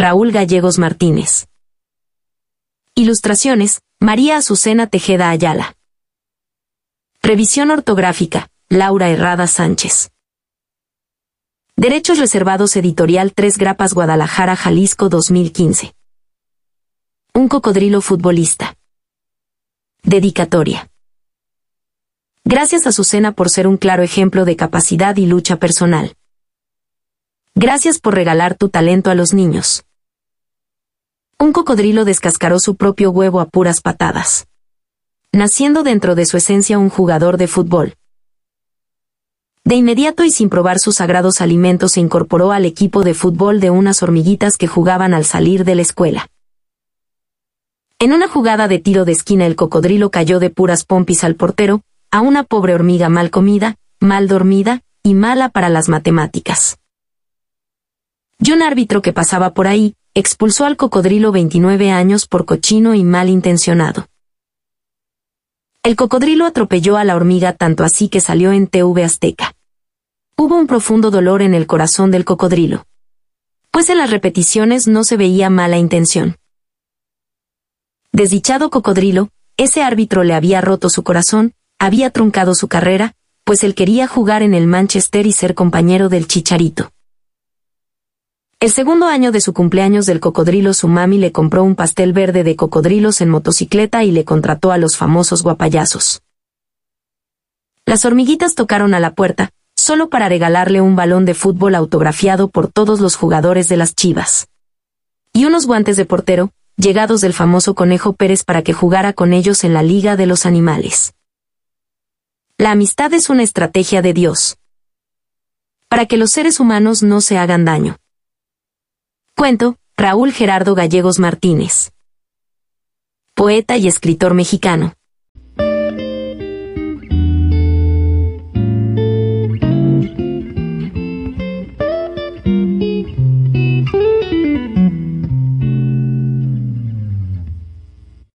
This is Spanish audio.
Raúl Gallegos Martínez. Ilustraciones, María Azucena Tejeda Ayala. Revisión ortográfica, Laura Herrada Sánchez. Derechos Reservados Editorial 3 Grapas Guadalajara, Jalisco 2015. Un cocodrilo futbolista. Dedicatoria. Gracias a Azucena por ser un claro ejemplo de capacidad y lucha personal. Gracias por regalar tu talento a los niños. Un cocodrilo descascaró su propio huevo a puras patadas. Naciendo dentro de su esencia un jugador de fútbol. De inmediato y sin probar sus sagrados alimentos se incorporó al equipo de fútbol de unas hormiguitas que jugaban al salir de la escuela. En una jugada de tiro de esquina el cocodrilo cayó de puras pompis al portero, a una pobre hormiga mal comida, mal dormida, y mala para las matemáticas. Y un árbitro que pasaba por ahí, expulsó al cocodrilo 29 años por cochino y mal intencionado. El cocodrilo atropelló a la hormiga tanto así que salió en TV Azteca. Hubo un profundo dolor en el corazón del cocodrilo. Pues en las repeticiones no se veía mala intención. Desdichado cocodrilo, ese árbitro le había roto su corazón, había truncado su carrera, pues él quería jugar en el Manchester y ser compañero del Chicharito. El segundo año de su cumpleaños del cocodrilo su mami le compró un pastel verde de cocodrilos en motocicleta y le contrató a los famosos guapayazos. Las hormiguitas tocaron a la puerta, solo para regalarle un balón de fútbol autografiado por todos los jugadores de las chivas. Y unos guantes de portero, llegados del famoso Conejo Pérez para que jugara con ellos en la Liga de los Animales. La amistad es una estrategia de Dios. Para que los seres humanos no se hagan daño. Cuento, Raúl Gerardo Gallegos Martínez. Poeta y escritor mexicano.